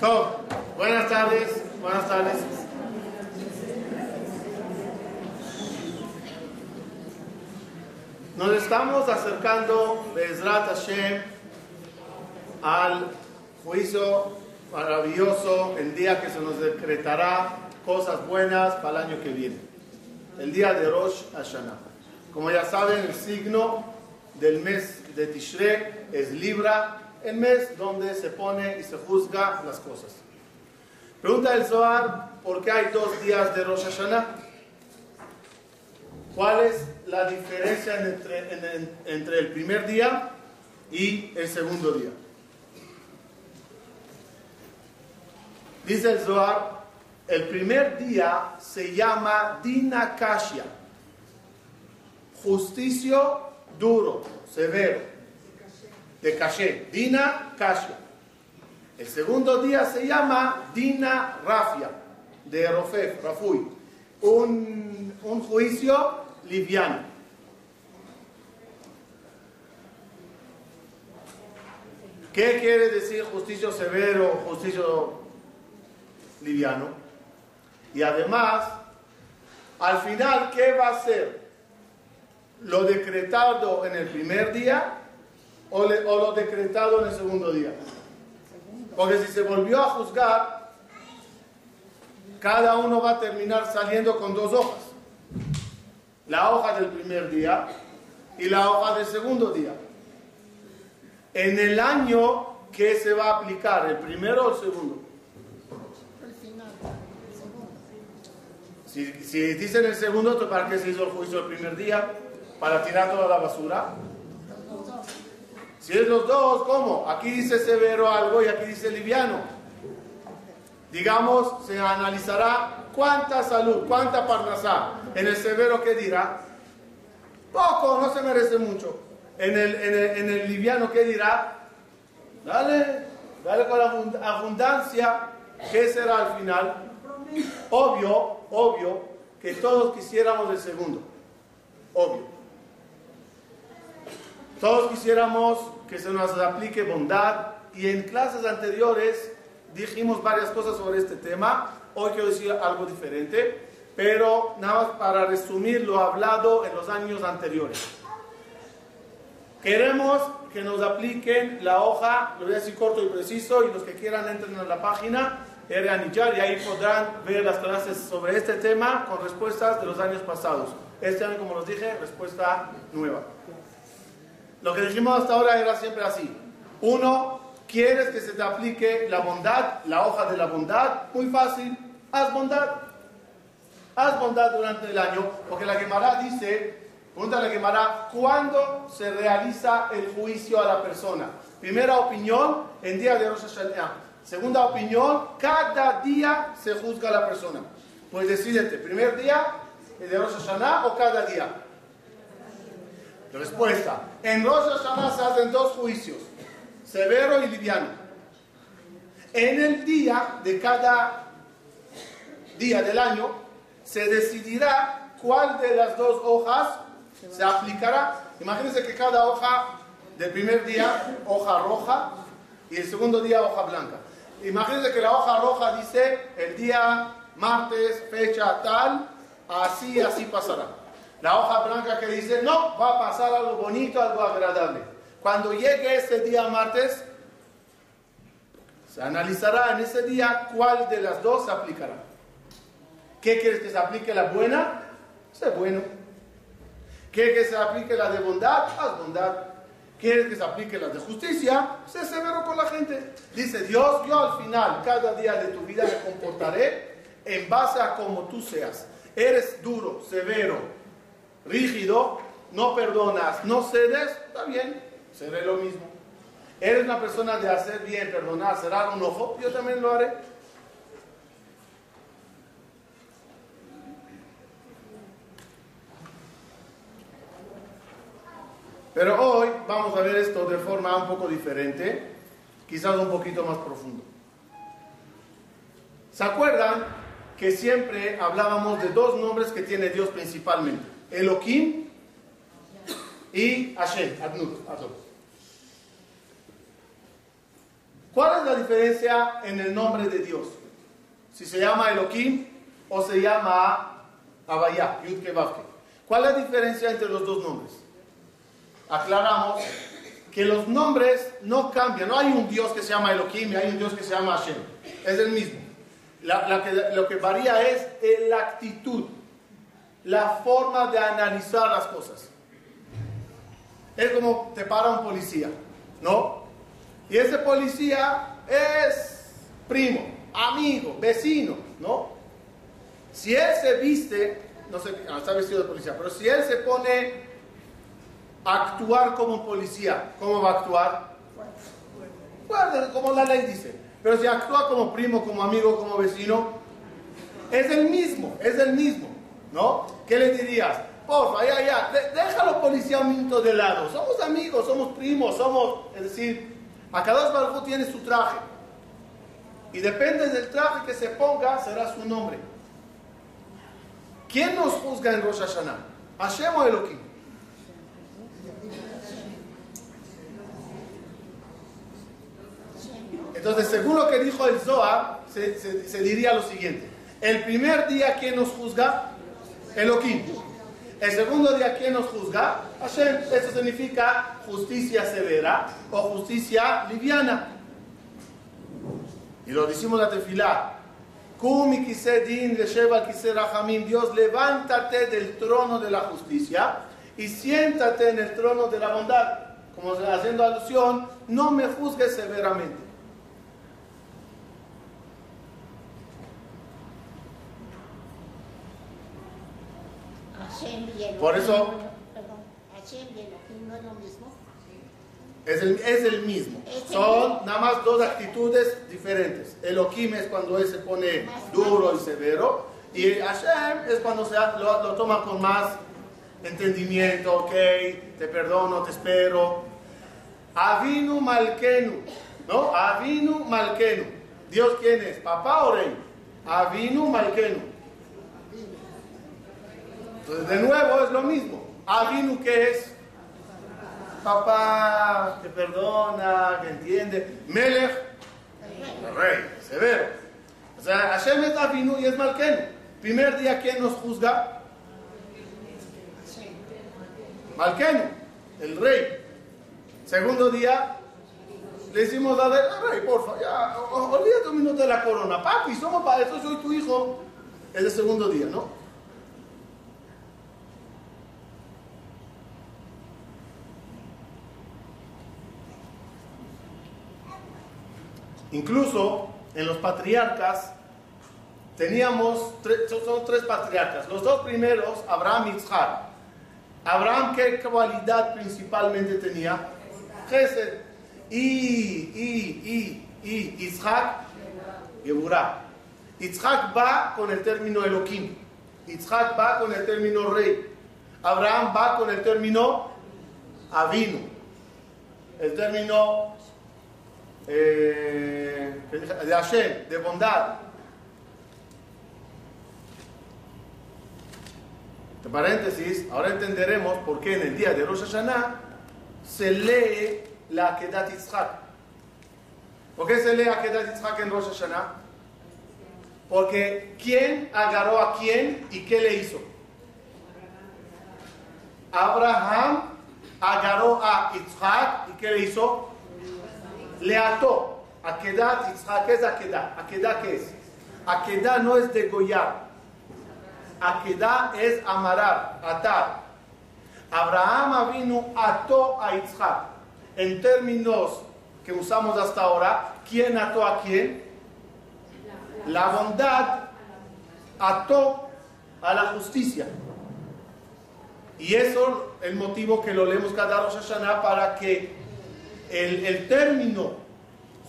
Top. Buenas tardes, buenas tardes. Nos estamos acercando, Bezrat Hashem, al juicio maravilloso, el día que se nos decretará cosas buenas para el año que viene. El día de Rosh Hashanah. Como ya saben, el signo del mes de Tishrei es Libra, el mes donde se pone y se juzga las cosas. Pregunta el Zohar, ¿por qué hay dos días de Rosh Hashanah? ¿Cuál es la diferencia entre, entre el primer día y el segundo día? Dice el Zohar, el primer día se llama Dinakashia, justicio duro, severo, de caché, Dina Kashia. El segundo día se llama Dina Rafia, de Rofef, Rafui, un, un juicio liviano. ¿Qué quiere decir justicio severo, justicio liviano? Y además, al final, ¿qué va a ser? ¿Lo decretado en el primer día o, lo decretado en el segundo día? Porque si se volvió a juzgar, cada uno va a terminar saliendo con dos hojas. La hoja del primer día y la hoja del segundo día. En el año, ¿qué se va a aplicar? ¿El primero o el segundo? Si, si dicen el segundo, ¿para qué se hizo el juicio el primer día? ¿Para tirar toda la basura? Si es los dos, ¿cómo? Aquí dice severo algo y aquí dice liviano. Digamos, se analizará cuánta salud, cuánta parnasá. En el severo, ¿qué dirá? Poco, no se merece mucho. En el, en el, liviano, ¿qué dirá? Dale, dale con abundancia. ¿Qué será al final? Obvio, obvio que todos quisiéramos el segundo. Obvio. Todos quisiéramos que se nos aplique bondad y en clases anteriores dijimos varias cosas sobre este tema. Hoy quiero decir algo diferente, pero nada más para resumir lo hablado en los años anteriores. Queremos que nos apliquen la hoja, lo voy a decir corto y preciso, y los que quieran entren en la página Eranillar y ahí podrán ver las clases sobre este tema con respuestas de los años pasados. Este año, como los dije, respuesta nueva. Lo que dijimos hasta ahora era siempre así. Uno, ¿quieres que se te aplique la bondad, la hoja de la bondad? Muy fácil, haz bondad. Haz bondad durante el año, porque la Gemara dice, pregunta la Gemara, ¿cuándo se realiza el juicio a la persona? Primera opinión, en día de Rosh Hashanah. Segunda opinión, cada día se juzga a la persona. Pues decídete, primer día de Rosh Hashanah o cada día. Respuesta. En Rosh Hashanah se hacen dos juicios, severo y liviano. En el día de cada día del año se decidirá cuál de las dos hojas se aplicará. Imagínense que cada hoja del primer día, hoja roja, y el segundo día, hoja blanca. Imagínense que la hoja roja dice el día martes, fecha tal, así, así pasará. La hoja blanca que dice, no, va a pasar algo bonito, algo agradable. Cuando llegue ese día martes, se analizará en ese día cuál de las dos se aplicará. ¿Qué quieres que se aplique la buena? Sé bueno. ¿Quieres que se aplique la de bondad? Haz bondad. ¿Quieres que se aplique la de justicia? Sé severo con la gente. Dice Dios, yo al final, cada día de tu vida me comportaré en base a como tú seas. Eres duro, severo, rígido, no perdonas, no cedes, está bien, seré lo mismo. Eres una persona de hacer bien, perdonar, cerrar un ojo, yo también lo haré. Pero hoy vamos a ver esto de forma un poco diferente, quizás un poquito más profundo. ¿Se acuerdan que siempre hablábamos de dos nombres que tiene Dios principalmente? Elohim y Hashem, Adnut, ¿Cuál es la diferencia en el nombre de Dios? Si se llama Elohim o se llama Abaya, Yudke ¿Cuál es la diferencia entre los dos nombres? Aclaramos que los nombres no cambian. No hay un Dios que se llama Elohim y hay un Dios que se llama Hashem. Es el mismo. lo que varía es la actitud, la forma de analizar las cosas. Es como te para un policía, ¿no? Y ese policía es primo, amigo, vecino, ¿no? Si él se viste, no sé, no está vestido de policía, pero si él se pone a actuar como policía, ¿cómo va a actuar? Bueno, como la ley dice. Pero si actúa como primo, como amigo, como vecino, es el mismo, es el mismo, ¿no? ¿Qué le dirías? Porfa, ya, ya, déjalo policía un minuto de lado. Somos amigos, somos primos, somos, es decir, Akadosh Baruj tiene su traje. Y depende del traje que se ponga, será su nombre. ¿Quién nos juzga en Rosh Hashanah? ¿Hashem o Elohim? Entonces, según lo que dijo el Zohar, se, diría lo siguiente. El primer día, ¿quién nos juzga? Elohim. El segundo día, ¿quién nos juzga? Hashem. Eso significa justicia severa o justicia liviana. Y lo decimos la tefilá. Kumi din Dios, levántate del trono de la justicia y siéntate en el trono de la bondad. Como haciendo alusión, no me juzgues severamente. Por eso... Es el, es el mismo. Son nada más dos actitudes diferentes. Elohim es cuando él se pone duro y severo. Y Hashem es cuando se, lo, lo toma con más entendimiento. Ok, te perdono, te espero. Avinu Malkenu. ¿No? Avinu Malkenu. ¿Dios quién es? ¿Papá o rey? Avinu Malkenu. Entonces, de nuevo es lo mismo. Avinu, ¿qué es? Papá que perdona, que entiende. Melech, rey, severo. O sea, Hashem es Avinu y es Malkenu. Primer día, ¿quién nos juzga? Malkenu, el rey. Segundo día, le decimos a rey, porfa, ya, olvídate un minuto de la corona. Papi, somos para eso, soy tu hijo. Es el segundo día, ¿no? Incluso en los patriarcas teníamos, son tres patriarcas. Los dos primeros, Abraham y Isaac. Abraham, ¿qué cualidad principalmente tenía? Gesed. Y, y, y, y, Isaac, Geburah. Isaac va con el término Elohim. Isaac va con el término rey. Abraham va con el término Avino. El término eh, de de bondad. Paréntesis, ahora entenderemos por qué en el día de Rosh Hashanah se lee la Akedat Yitzhak. ¿Por qué se lee Akedat Yitzhak en Rosh Hashanah? Porque ¿quién agarró a quién y qué le hizo? Abraham agarró a Yitzhak y qué le hizo? Le ató. Akedat Yitzhak es Akedah. Akedah qué es? Akedah no es degollar. Akedah es amarar, atar. Abraham vino ató a Yitzhak. En términos que usamos hasta ahora, ¿quién ató a quién? La bondad ató a la justicia. Y eso el motivo que lo leemos cada Rosh Hashanah para que el, término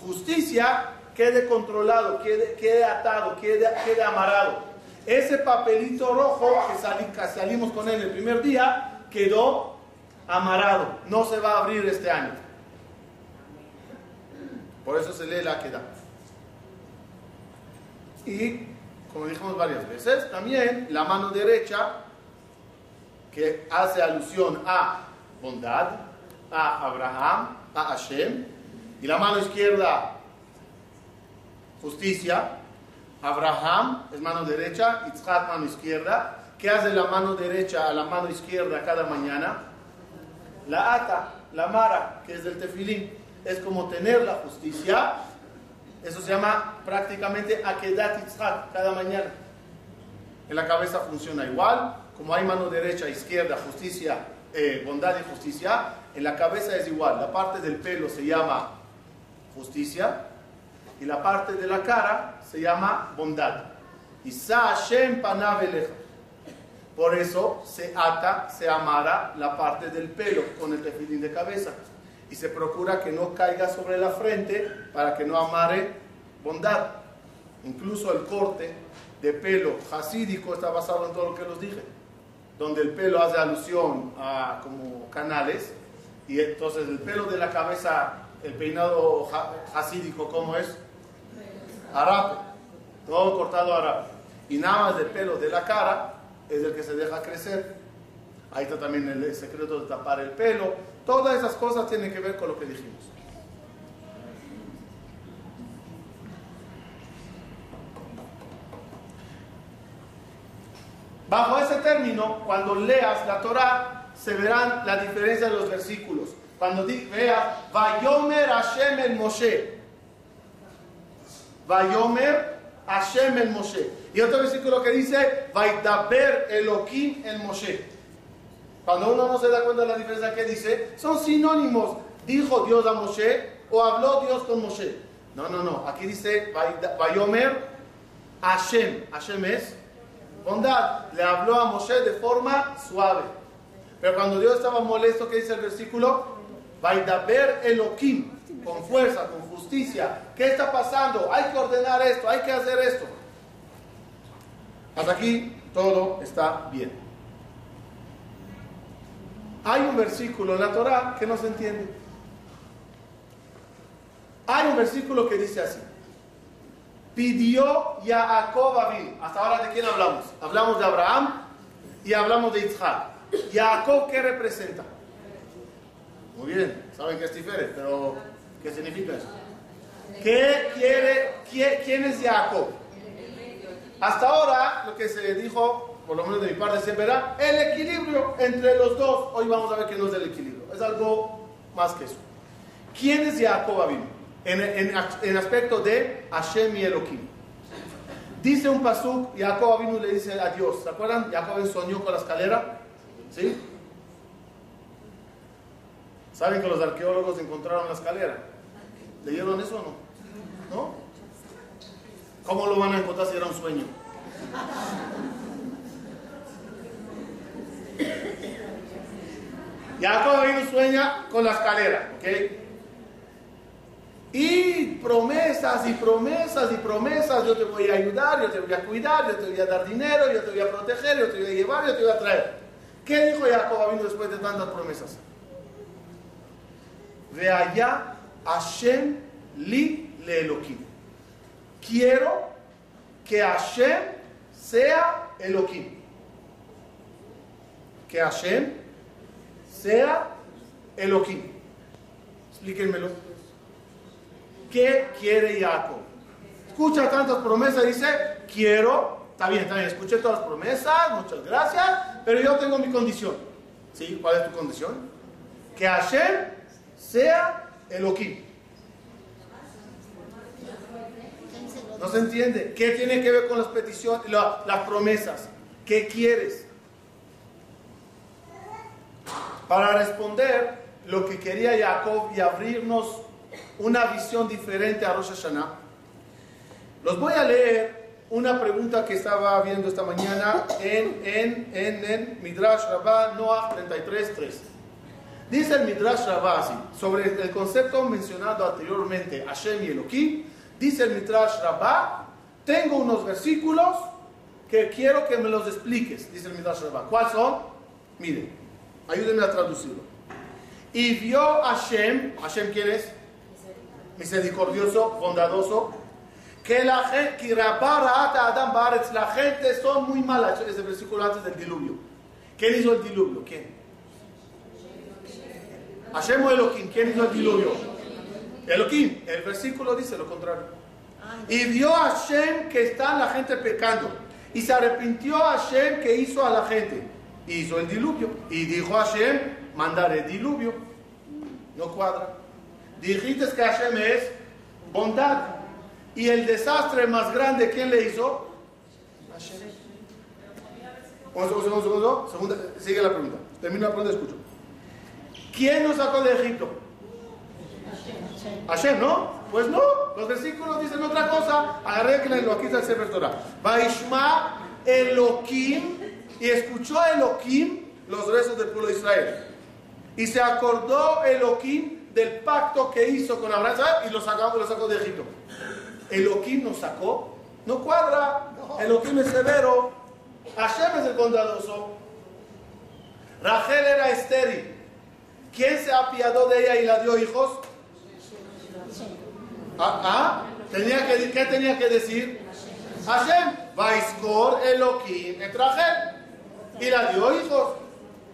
justicia quede controlado, quede, quede atado, quede, quede, amarrado. Ese papelito rojo que, salimos con él el primer día quedó amarrado, no se va a abrir este año. Por eso se lee la queda. Y, como dijimos varias veces, también la mano derecha, que hace alusión a bondad, a Abraham, a Hashem, y la mano izquierda justicia. Abraham es mano derecha, Yitzhak mano izquierda. ¿Qué hace la mano derecha a la mano izquierda cada mañana? La ata, la mara, que es del tefilín. Es como tener la justicia. Eso se llama prácticamente akedat Yitzhak cada mañana. En la cabeza funciona igual. Como hay mano derecha, izquierda, justicia, eh, bondad y justicia, en la cabeza es igual. La parte del pelo se llama justicia y la parte de la cara se llama bondad. Hashem Por eso se ata, se amara la parte del pelo con el tefilín de cabeza. Y se procura que no caiga sobre la frente para que no amare bondad. Incluso el corte de pelo hasídico está basado en todo lo que los dije. Donde el pelo hace alusión a como canales. Y entonces el pelo de la cabeza, el peinado hasídico, ¿cómo es? Arape. Todo cortado arape. Y nada más el pelo de la cara es el que se deja crecer. Ahí está también el secreto de tapar el pelo. Todas esas cosas tienen que ver con lo que dijimos. Bajo ese término, cuando leas la Torah, se verán la diferencia de los versículos. Cuando veas, Vayomer Hashem el Moshe. Vayomer Hashem el Moshe. Y otro versículo que dice, Vaidaber Elohim el Moshe. Cuando uno no se da cuenta de la diferencia que dice, son sinónimos. Dijo Dios a Moshe o habló Dios con Moshe. No, no, no. Aquí dice Vayomer Hashem. Hashem es bondad. Le habló a Moshe de forma suave. Pero cuando Dios estaba molesto, ¿qué dice el versículo? Vaidaber Elohim, con fuerza, con justicia. ¿Qué está pasando? Hay que ordenar esto, hay que hacer esto. Hasta aquí todo está bien. Hay un versículo en la Torah que no se entiende. Hay un versículo que dice así pidió Jacob a Hasta ahora, ¿de quién hablamos? Hablamos de Abraham y hablamos de Isaac. Jacob, ¿qué representa? Muy bien, saben que es diferente, pero ¿qué significa eso? ¿Qué quiere, quién es Jacob? Hasta ahora, lo que se dijo, por lo menos de mi parte, siempre era el equilibrio entre los dos. Hoy vamos a ver que no es el equilibrio, es algo más que eso. ¿Quién es Jacob Abim? En, en, aspecto de Hashem y Elohim. Dice un pasuk, Jacob vino le dice a Dios, ¿se acuerdan? Jacob soñó con la escalera, ¿sí? ¿Saben que los arqueólogos encontraron la escalera? ¿Leyeron eso o no? ¿No? ¿Cómo lo van a encontrar si era un sueño? Jacob vino sueña con la escalera, ¿ok? Y promesas y promesas y promesas, yo te voy a ayudar, yo te voy a cuidar, yo te voy a dar dinero, yo te voy a proteger, yo te voy a llevar, yo te voy a traer. ¿Qué dijo Jacob vino después de tantas promesas? Ve allá, Hashem li le Elohim. Quiero que Hashem sea Elohim. Que Hashem sea Elohim. Explíquenmelo. ¿Qué quiere Jacob? Escucha tantas promesas dice, quiero, está bien, está bien, escuché todas las promesas, muchas gracias, pero yo tengo mi condición. ¿Sí? ¿Cuál es tu condición? Que Hashem sea Elohim. No se entiende. ¿Qué tiene que ver con las peticiones, las promesas? ¿Qué quieres? Para responder lo que quería Jacob y abrirnos una visión diferente a Rosh Hashanah. Los voy a leer una pregunta que estaba viendo esta mañana en, en, en, en Midrash Rabbah Noah 33.3. Dice el Midrash Rabbah así, sobre el concepto mencionado anteriormente, Hashem y Elohim, dice el Midrash Rabbah, tengo unos versículos que quiero que me los expliques, dice el Midrash Rabbah. ¿Cuáles son? Miren, ayúdenme a traducirlo. Y vio Hashem, Hashem quién es? Misericordioso, bondadoso, que la gente, que Adam la gente son muy malas. Ese versículo antes del diluvio. ¿Quién hizo el diluvio? ¿Quién? Hashem o Elohim. ¿Quién hizo el diluvio? Elohim. El versículo dice lo contrario. Y vio a Hashem que está la gente pecando. Y se arrepintió a Hashem que hizo a la gente. Hizo el diluvio. Y dijo a Hashem, mandaré diluvio. No cuadra. Dijiste que Hashem es bondad. Y el desastre más grande, ¿quién le hizo? Hashem. Un segundo, sigue la pregunta. Termino la pregunta, escucho. ¿Quién nos sacó de Egipto? Hashem, ¿no? Pues no, los versículos dicen otra cosa. Arréglenlo, aquí está el Sefer Torah. Vaishma Elohim, y escuchó Elohim los rezos del pueblo de Israel. Y se acordó Elohim del pacto que hizo con Abraham y lo sacó, lo sacó de Egipto. Elohim nos sacó, no cuadra. Elohim es severo. Hashem es el bondadoso. Rachel era estéril. ¿Quién se apiadó de ella y la dio hijos? ¿Ah? ah ¿Tenía que, ¿Qué tenía que decir? Hashem. Vaiskor Elohim et Rachel. Y la dio hijos.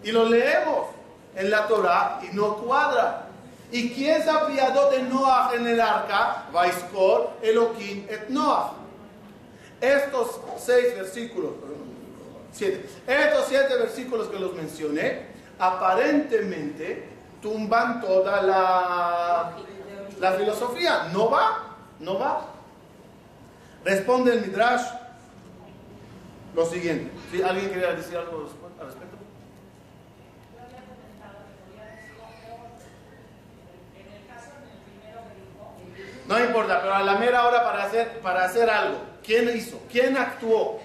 Y lo leemos en la Torah y no cuadra. ¿Y quién se apiadó de Noah en el arca? Vaiskor Elohim et Noah. Estos seis versículos, siete, estos siete versículos que los mencioné, aparentemente tumban toda la, la filosofía. No va, no va. Responde el Midrash lo siguiente. ¿Sí? ¿Alguien quería decir algo al respecto? No importa, pero a la mera hora para hacer, para hacer algo, ¿quién hizo? ¿Quién actuó?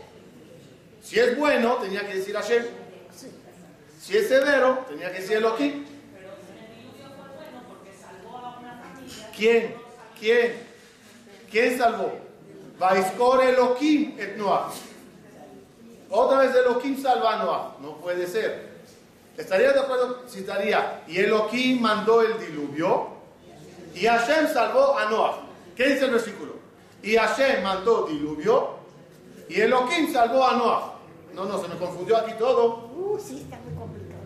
Si es bueno, tenía que decir Hashem. Si es severo, tenía que decir Elohim. ¿Quién? ¿Quién? ¿Quién salvó? Vaiskor Elohim et Noah. Otra vez Elohim salva a Noah. No puede ser. ¿Estaría de acuerdo? Si estaría. Y Elohim mandó el diluvio. Y Hashem salvó a Noah. ¿Qué dice el versículo? Y Hashem mandó diluvio. Y Elohim salvó a Noah. No, no, se me confundió aquí todo. Uh, sí, está muy complicado.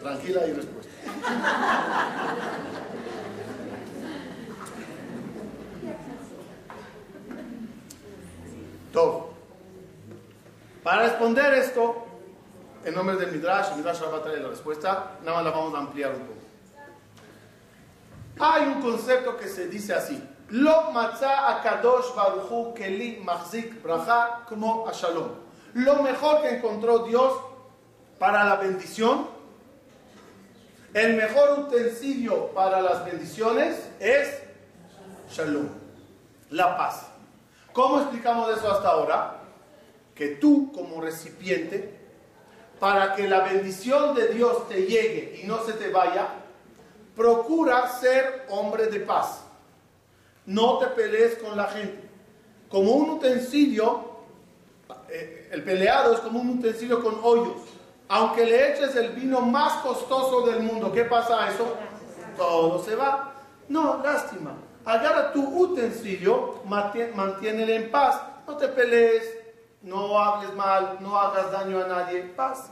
Tranquila y respuesta. Todo. Para responder esto, en nombre del Midrash, el Midrash va a traer la respuesta, nada más la vamos a ampliar un poco. Hay un concepto que se dice así. Lo matzah akadosh baruchu keli mahzik bracha como shalom. Lo mejor que encontró Dios para la bendición, el mejor utensilio para las bendiciones es shalom, la paz. ¿Cómo explicamos eso hasta ahora? Que tú como recipiente, para que la bendición de Dios te llegue y no se te vaya, procura ser hombre de paz. No te pelees con la gente. Como un utensilio, eh, el peleado es como un utensilio con hoyos. Aunque le eches el vino más costoso del mundo, ¿qué pasa a eso? Todo se va. No, lástima. Agarra tu utensilio, mantiénelo en paz. No te pelees, no hables mal, no hagas daño a nadie. Paz.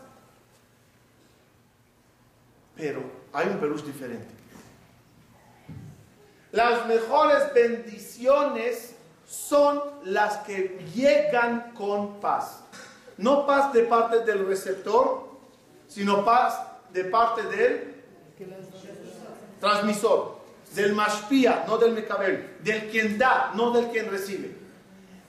Pero hay un perú diferente. Las mejores bendiciones son las que llegan con paz. No paz de parte del receptor, sino paz de parte del transmisor, del mashpia, no del mecabel, del quien da, no del quien recibe.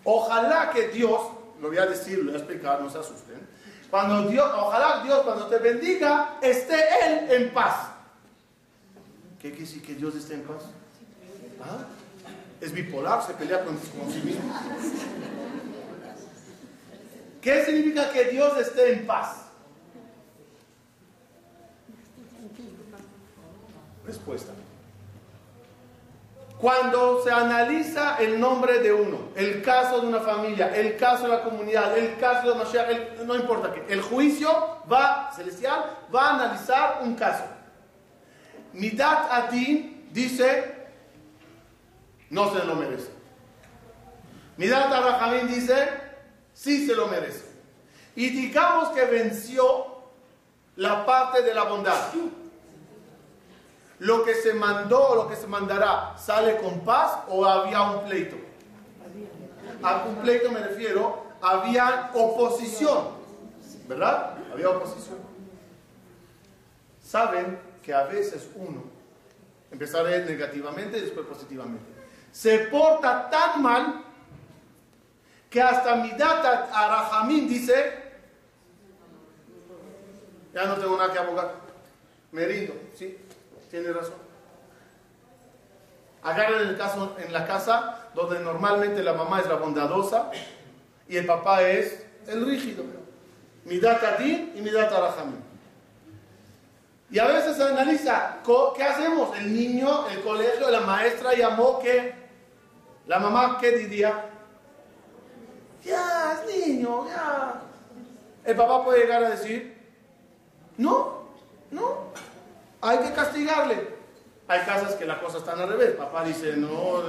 Ojalá que Dios, lo voy a decir, lo voy a explicar, no se asusten. Cuando Dios, ojalá Dios cuando te bendiga esté Él en paz. ¿Qué quiere decir que Dios esté en paz? ¿Ah? Es bipolar, se pelea con, con sí mismo. ¿Qué significa que Dios esté en paz? Respuesta. Cuando se analiza el nombre de uno, el caso de una familia, el caso de la comunidad, el caso de Mashiach, no importa qué, el juicio va, celestial, va a analizar un caso. Midat Adin dice, no se lo merece. Midat Arrahamim dice, sí se lo merece. Y digamos que venció la parte de la bondad. Lo que se mandó o lo que se mandará sale con paz o había un pleito. A un pleito me refiero, había oposición, ¿verdad? Había oposición. Saben que a veces uno, empezaré negativamente y después positivamente, se porta tan mal que hasta mi data Arahamim dice, ya no tengo nada que abogar, me rindo, ¿sí? Tiene razón. Agarren el caso en la casa donde normalmente la mamá es la bondadosa y el papá es el rígido. Mi data ti y mi data Rahamim. Y a veces se analiza, ¿qué hacemos? El niño, el colegio, la maestra llamó que, la mamá, ¿qué diría? Ya, es niño, ya. El papá puede llegar a decir, no, no, hay que castigarle. Hay casas que la cosa está al revés. Papá dice, no,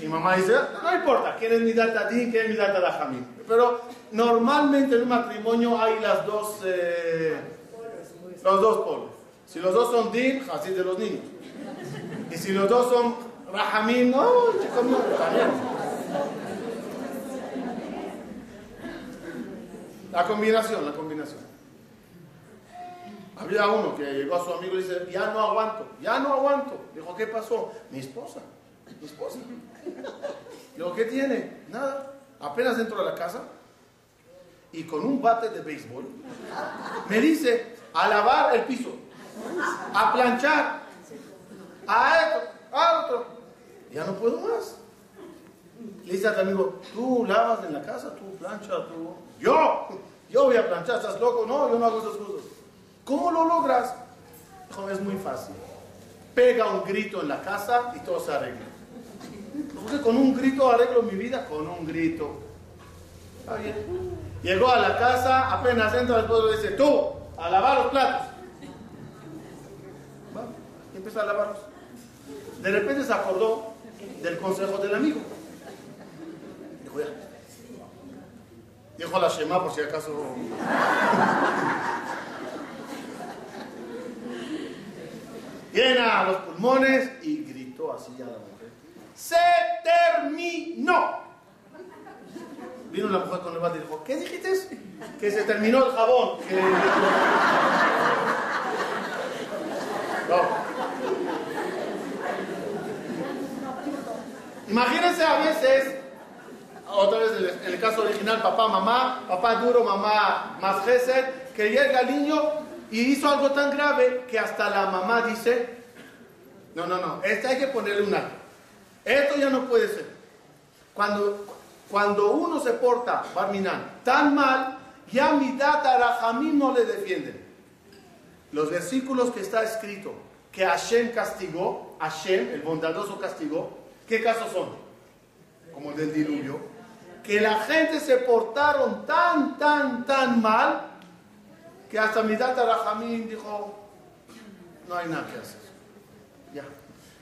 y mamá dice, no importa, quién es mi data ti, quién mi data Jamín. Pero normalmente en un matrimonio hay las dos, eh, los dos polos. Si los dos son din, así de los niños. Y si los dos son rahamim, no, chicos, no, La combinación, la combinación. Había uno que llegó a su amigo y dice, ya no aguanto, ya no aguanto. Dijo, ¿qué pasó? Mi esposa, mi esposa. Dijo, ¿qué tiene? Nada. Apenas entro a la casa y con un bate de béisbol me dice, a lavar el piso, a planchar, a esto, a otro. Ya no puedo más. Le dice al amigo, tú lavas en la casa, tú planchas, tú... Yo, yo voy a planchar, ¿estás loco? No, yo no hago esas cosas. ¿Cómo lo logras? Dijo, es muy fácil. Pega un grito en la casa y todo se arregla. Porque con un grito arreglo mi vida, con un grito. Está bien. Llegó a la casa, apenas entra el pueblo y dice, tú, a lavar los platos. Vamos, y empezó a lavarlos. De repente se acordó del consejo del amigo. Dijo, ya. Dijo la Shema por si acaso. Llena los pulmones y gritó así a la mujer. Se terminó. Vino la mujer con el bate y dijo, ¿qué dijiste? Que se terminó el jabón. Imagínense a veces, otra vez en el caso original, papá, mamá, papá duro, mamá más gesed, que llega el niño y hizo algo tan grave que hasta la mamá dice, no, no, no, este hay que ponerle un alto. Esto ya no puede ser. Cuando, cuando uno se porta, Barminan, tan mal, ya mi data Rahamim no le defienden. Los versículos que está escrito que Hashem castigó, Hashem, el bondadoso castigó, ¿qué casos son? Como el del diluvio. Que la gente se portaron tan, tan, tan mal que hasta mi data Rahamim dijo, no hay nada que hacer. Ya.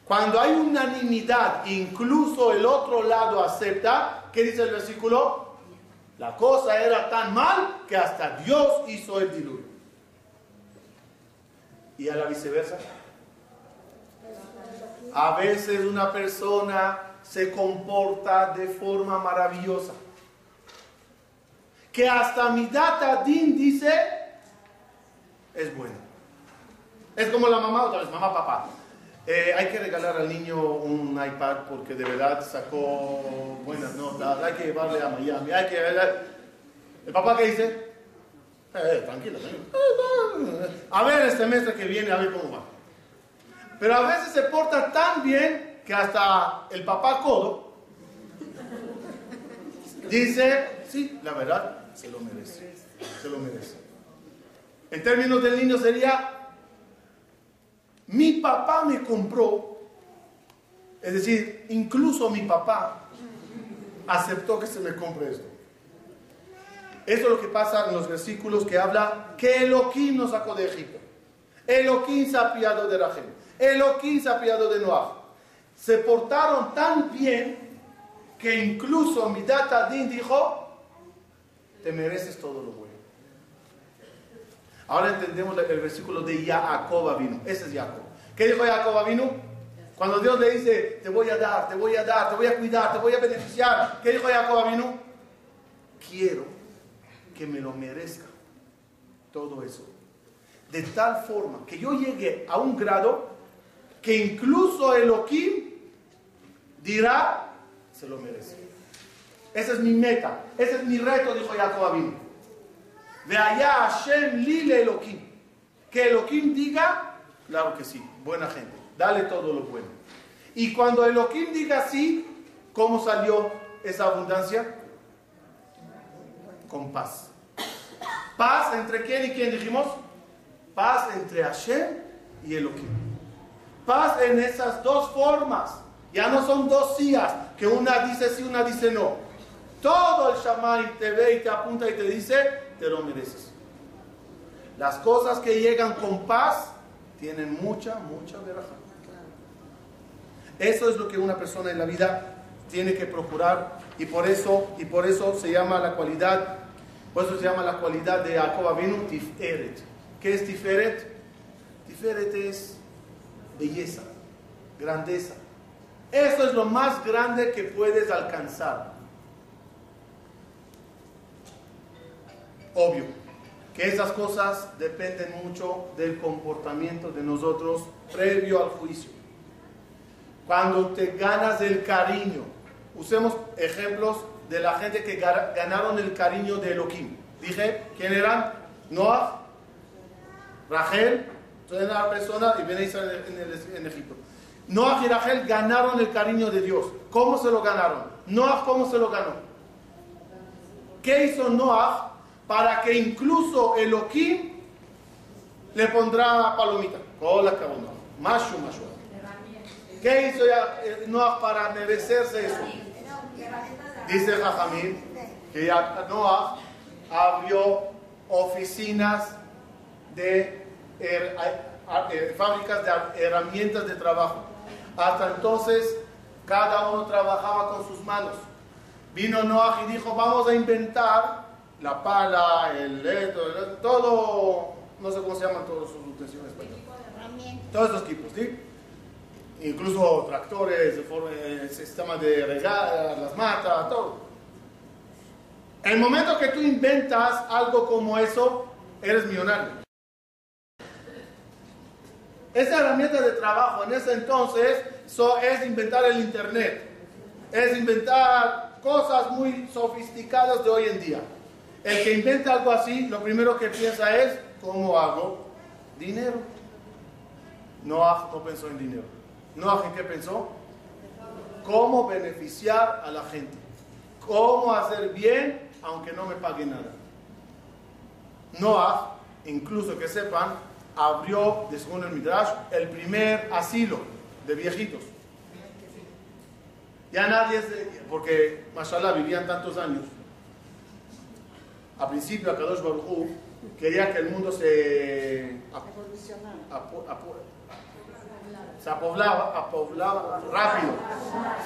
Cuando hay unanimidad, incluso el otro lado acepta, ¿qué dice el versículo? La cosa era tan mal que hasta Dios hizo el diluvio. ¿Y a la viceversa? A veces una persona se comporta de forma maravillosa. Que hasta mi data Din dice, es bueno. Es como la mamá, otra vez, mamá, papá. Eh, hay que regalar al niño un iPad porque de verdad sacó buenas notas, hay que llevarle a Miami, hay que... ¿El papá qué dice? Eh, tranquilo, A ver este mes que viene, a ver cómo va. Pero a veces se porta tan bien que hasta el papá codo dice, sí, la verdad, se lo merece. Se lo merece. En términos del niño sería, mi papá me compró, es decir, incluso mi papá aceptó que se me compre esto. Eso es lo que pasa en los versículos que habla que Elohim nos sacó de Egipto. Elohim se apiado de Rachel. Elohim se de Noah. Se portaron tan bien que incluso mi data Din dijo, te mereces todo lo bueno. Ahora entendemos el versículo de Jacob vino. Ese es Jacob. ¿Qué dijo Jacob Avinu? Cuando Dios le dice, te voy a dar, te voy a dar, te voy a cuidar, te voy a beneficiar. ¿Qué dijo Jacob Avinu? Quiero que me lo merezca todo eso. De tal forma que yo llegue a un grado que incluso Elohim dirá, se lo merece. Esa es mi meta, ese es mi reto, dijo Jacob Avinu. De allá Hashem lile Elohim. Que Elohim diga, claro que sí, buena gente, dale todo lo bueno. Y cuando Elohim diga sí, ¿cómo salió esa abundancia? Con paz. Paz entre quién y quién dijimos? Paz entre Hashem y Elohim. Paz en esas dos formas. Ya no son dos sías, que una dice sí, una dice no. Todo el Shammai te ve y te apunta y te dice, te lo mereces. Las cosas que llegan con paz tienen mucha, mucha veraja. Eso es lo que una persona en la vida tiene que procurar y por eso, y por eso se llama la cualidad, por se llama la cualidad de Jacob Avinu Tiferet. ¿Qué es Tiferet? Tiferet es belleza, grandeza. Eso es lo más grande que puedes alcanzar. Obvio que esas cosas dependen mucho del comportamiento de nosotros previo al juicio. Cuando te ganas el cariño, usemos ejemplos de la gente que ganaron el cariño de Elohim. Dije, ¿quién eran? Noah, Rachel, toda la persona y Ben en, en Egipto. Noah y Rachel ganaron el cariño de Dios. ¿Cómo se lo ganaron? Noah, ¿cómo se lo ganó? ¿Qué hizo Noah para que incluso Elohim le pondrá palomita? Hola, cabrón. Mashu, mashu. ¿Qué hizo eh, Noah para merecerse eso? Dice Jajamín que Noah abrió oficinas de eh, fábricas de herramientas de trabajo. Hasta entonces, cada uno trabajaba con sus manos. Vino Noah y dijo, vamos a inventar la pala, el leto, todo, no sé cómo se llaman todos sus utensilios Todos esos equipos, ¿sí? Incluso tractores, el sistema de regar, las matas, todo. El momento que tú inventas algo como eso, eres millonario. Esa herramienta de trabajo en ese entonces es inventar el Internet, es inventar cosas muy sofisticadas de hoy en día. El que inventa algo así, lo primero que piensa es, ¿cómo hago dinero? No, no pensó en dinero. No, ¿en qué pensó? ¿Cómo beneficiar a la gente? ¿Cómo hacer bien aunque no me pague nada? Noah, incluso que sepan, abrió, según el Midrash, el primer asilo de viejitos. Ya nadie, porque Mashallah vivían tantos años. A principio, Akadosh Baruj quería que el mundo se se apoblaba, apoblaba rápido.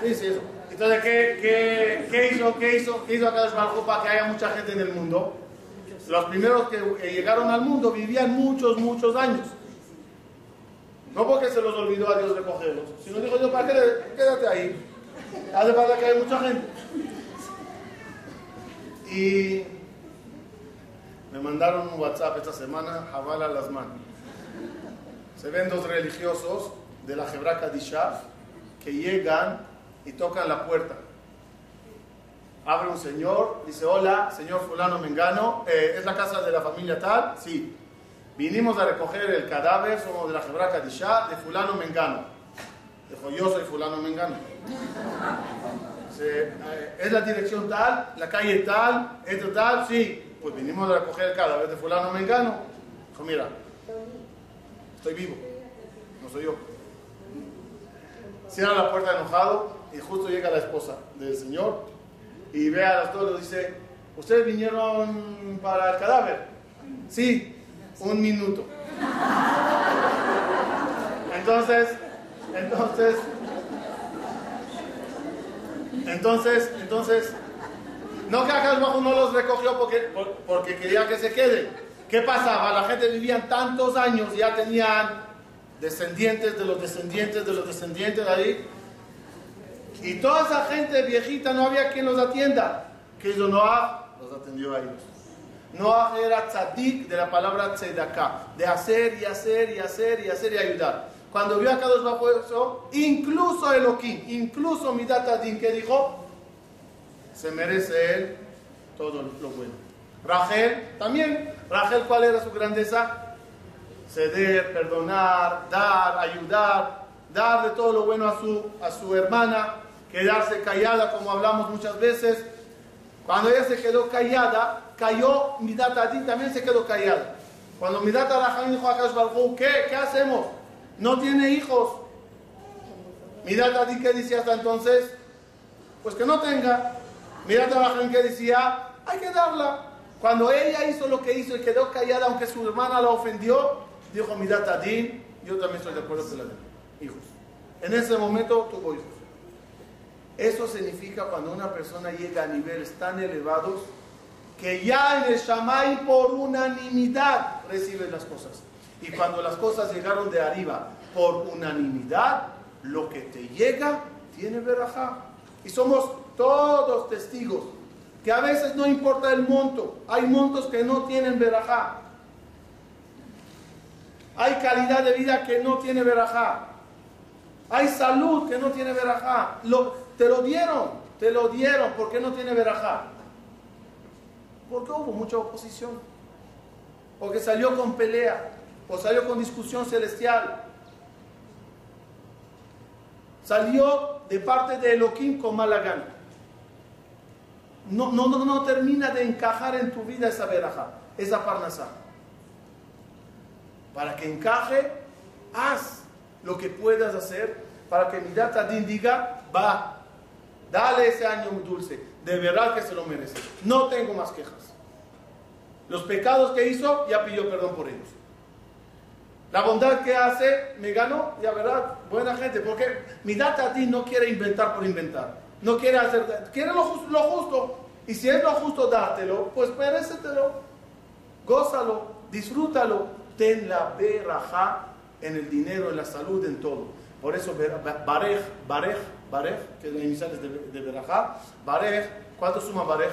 Sí, sí, eso. Entonces, ¿qué, hizo, qué hizo, qué hizo Akadosh Baruj para que haya mucha gente en el mundo? Los primeros que llegaron al mundo vivían muchos, muchos años. No porque se los olvidó a Dios recogerlos, sino dijo Dios, ¿para qué? Quédate ahí. Hace falta que haya mucha gente. Y me mandaron un WhatsApp esta semana, Jabal las manos. Se ven dos religiosos de la Jebraca Dishaf que llegan y tocan la puerta. Abre un señor, dice, hola, señor fulano Mengano, eh, ¿es la casa de la familia tal? Sí. Vinimos a recoger el cadáver, somos de la Jebraca Dishá, de fulano Mengano. Dijo, yo soy fulano Mengano. Eh, ¿Es la dirección tal? ¿La calle tal? ¿Esto tal? Sí. Pues vinimos a recoger el cadáver de fulano Mengano. Dijo, mira, estoy vivo, no soy yo. Cierra la puerta enojado y justo llega la esposa del señor y ve a las dos y dice, ¿ustedes vinieron para el cadáver? Sí, un minuto. Entonces, entonces, entonces, entonces, no que acá no los recogió porque, porque quería que se queden. ¿Qué pasaba? La gente vivía tantos años, ya tenían descendientes de los descendientes de los descendientes de ahí. Y toda esa gente viejita no había quien los atienda. Que hizo Noah? Los atendió a ellos. Noah era tzadik de la palabra tzedakah, de hacer y hacer y hacer y hacer y ayudar. Cuando vio a Kadosh bajo eso, incluso Elohim, incluso Midat Adin, que dijo, se merece él todo lo bueno. Rachel también. Rachel, ¿cuál era su grandeza? Ceder, perdonar, dar, ayudar, darle todo lo bueno a su, a su hermana, quedarse callada, como hablamos muchas veces. Cuando ella se quedó callada, cayó Midat Adin, también se quedó callada. Cuando Midat Adin dijo a Kadosh ¿qué? ¿Qué hacemos? No tiene hijos. Midat Adin, ¿qué decía hasta entonces? Pues que no tenga. Midat Adin, ¿qué decía? Hay que darla. Cuando ella hizo lo que hizo y quedó callada, aunque su hermana la ofendió, dijo Midat Adin, yo también estoy de acuerdo con la hijos. En ese momento tuvo hijos. Eso significa cuando una persona llega a niveles tan elevados que ya en el Shamay por unanimidad recibe las cosas. Y cuando las cosas llegaron de arriba por unanimidad, lo que te llega tiene verajá. Y somos todos testigos que a veces no importa el monto, hay montos que no tienen verajá. Hay calidad de vida que no tiene verajá. Hay salud que no tiene verajá. Lo, te lo dieron, te lo dieron. ¿Por qué no tiene verajá? Porque hubo mucha oposición. Porque salió con pelea o salió con discusión celestial. Salió de parte de Elohim con mala gana. No, no, no, termina de encajar en tu vida esa veraja, esa parnasá. Para que encaje, haz lo que puedas hacer para que mi data diga, va, dale ese año dulce, de verdad que se lo merece. No tengo más quejas. Los pecados que hizo, ya pidió perdón por ellos. La bondad que hace, me ganó, ya verdad, buena gente, porque mi data no quiere inventar por inventar, no quiere hacer, quiere lo, justo, y si es lo justo dártelo, pues merécetelo, gózalo, disfrútalo, ten la verajá en el dinero, en la salud, en todo. Por eso, barej, barej, barej, que es la inicial de, de verajá, barej, ¿cuánto suma barej?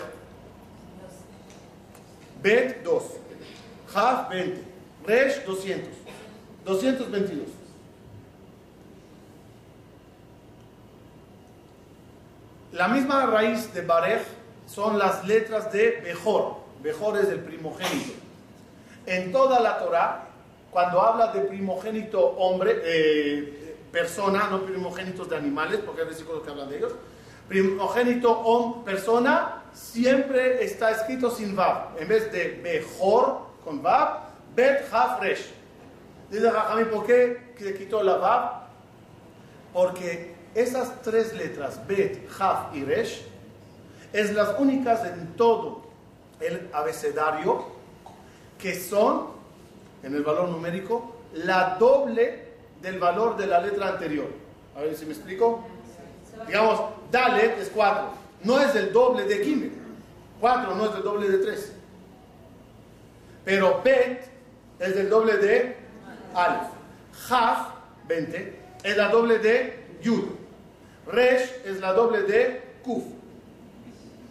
Bet 2, Haf 20, Resh 200. 222. La misma raíz de Barej son las letras de Bejor. Bejor es el primogénito. En toda la Torah, cuando habla de primogénito hombre, eh, persona, no primogénitos de animales, porque hay versículos que hablan de ellos, primogénito hombre, persona, siempre está escrito sin Vav. En vez de Bejor con Vav, Bet Hafresh. Dice Jajami, ¿por qué se quitó la Vav? Porque esas tres letras, Bet, Haf y Resh, es las únicas en todo el abecedario que son, en el valor numérico, la doble del valor de la letra anterior. A ver si me explico. Digamos, Dalet es 4. No es el doble de Gimel. 4 no es el doble de 3. Pero Bet es el doble de Alef. Haf, 20, es la doble de Yud. Resh es la doble de Kuf.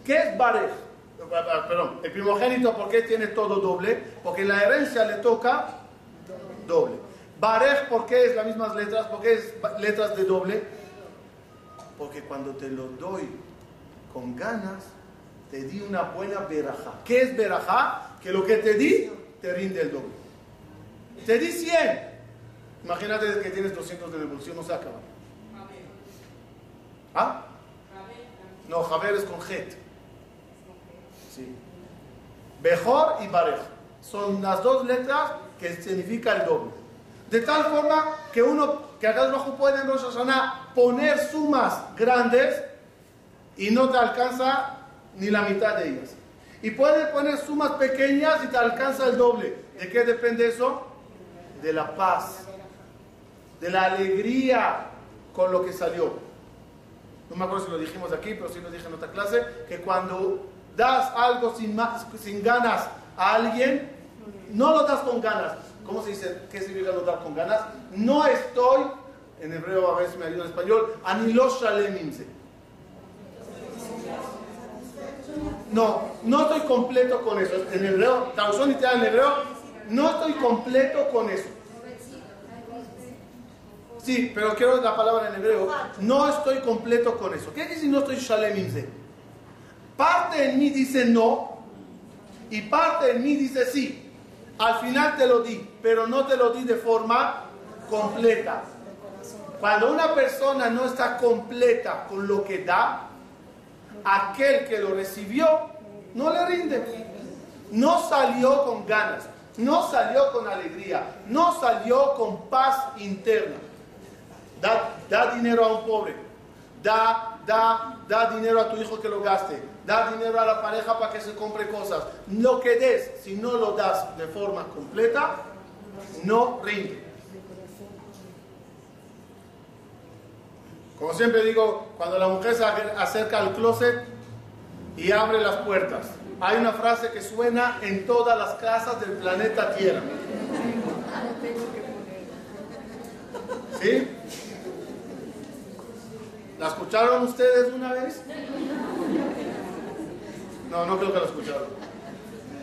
¿Qué es Barej? Perdón, el primogénito, ¿por qué tiene todo doble? Porque la herencia le toca doble. Barej, ¿por qué es las mismas letras? ¿Por qué es letras de doble? Porque cuando te lo doy con ganas, te di una buena verajá. ¿Qué es verajá? Que lo que te di, te rinde el doble. Te di 100. Imagínate que tienes 200 de devolución, no se acaba. ¿Ah? No, Javer es con Jet. Sí. Bejor y Barej. Son las dos letras que significa el doble. De tal forma que uno, que acá abajo puede en poner sumas grandes y no te alcanza ni la mitad de ellas. Y puede poner sumas pequeñas y te alcanza el doble. ¿De qué depende eso? de la paz, de la alegría con lo que salió. No me acuerdo si lo dijimos aquí, pero sí lo dije en otra clase, que cuando das algo sin, más, sin ganas a alguien, no lo das con ganas, ¿Cómo se dice? ¿Qué significa no dar con ganas? No estoy, en hebreo a veces me ayuda en español, anilos shalemimse. No, no estoy completo con eso. En hebreo, traducción literal en hebreo, no estoy completo con eso. Sí, pero quiero la palabra en hebreo. No estoy completo con eso. ¿Qué quiere decir no estoy shalemimse? Parte en mí dice no y parte en mí dice sí. Al final te lo di, pero no te lo di de forma completa. Cuando una persona no está completa con lo que da, aquel que lo recibió no le rinde. No salió con ganas, no salió con alegría, no salió con paz interna. Da, da dinero a un pobre, da, da, da dinero a tu hijo que lo gaste, da dinero a la pareja para que se compre cosas. Lo que des, si no lo das de forma completa, no rinde. Como siempre digo, cuando la mujer se acerca al closet y abre las puertas, hay una frase que suena en todas las casas del planeta Tierra. ¿Sí? ¿La escucharon ustedes una vez? No, no creo que la escucharon.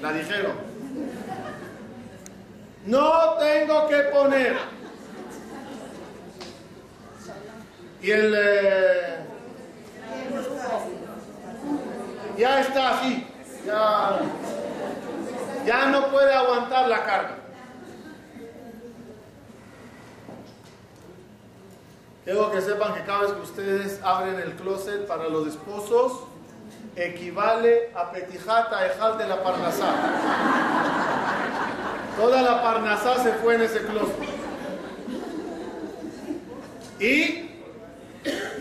La dijeron. No tengo que poner. Y el... Eh, ya está así. Ya, ya no puede aguantar la carga. Quiero que sepan que cada vez que ustedes abren el closet para los esposos, equivale a petijata ejal de la parnasá. Toda la parnasá se fue en ese closet. Y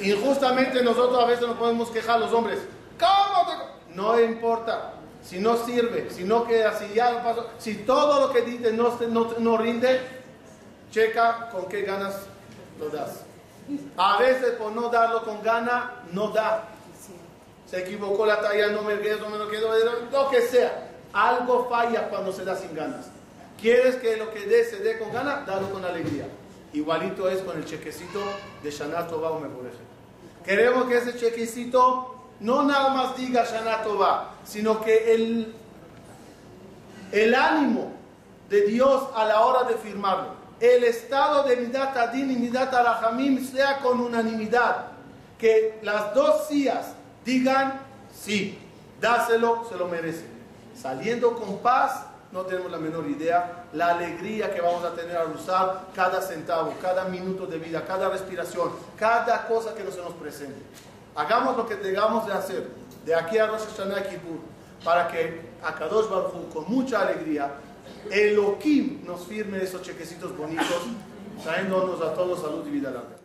injustamente nosotros a veces nos podemos quejar los hombres. ¿Cómo te... No importa. Si no sirve, si no queda, si ya lo pasó, si todo lo que dices no, no, no rinde, checa con qué ganas lo das. A veces por no darlo con gana, no da. Se equivocó la talla, no me quedo, no me quedo, lo que sea. Algo falla cuando se da sin ganas. ¿Quieres que lo que dé se dé con ganas? Dalo con alegría. Igualito es con el chequecito de Shana Tova o Queremos que ese chequecito no nada más diga Shana Tova, sino que el, el ánimo de Dios a la hora de firmarlo el estado de Midat Adin y Midat Arahamim sea con unanimidad. Que las dos sillas digan sí, dáselo, se lo merece. Saliendo con paz, no tenemos la menor idea la alegría que vamos a tener al usar cada centavo, cada minuto de vida, cada respiración, cada cosa que no se nos presente. Hagamos lo que tengamos de hacer de aquí a Rosh Hashanah Kippur para que a Kadosh Baruch con mucha alegría Elohim nos firme esos chequecitos bonitos, trayéndonos a todos salud y vida larga.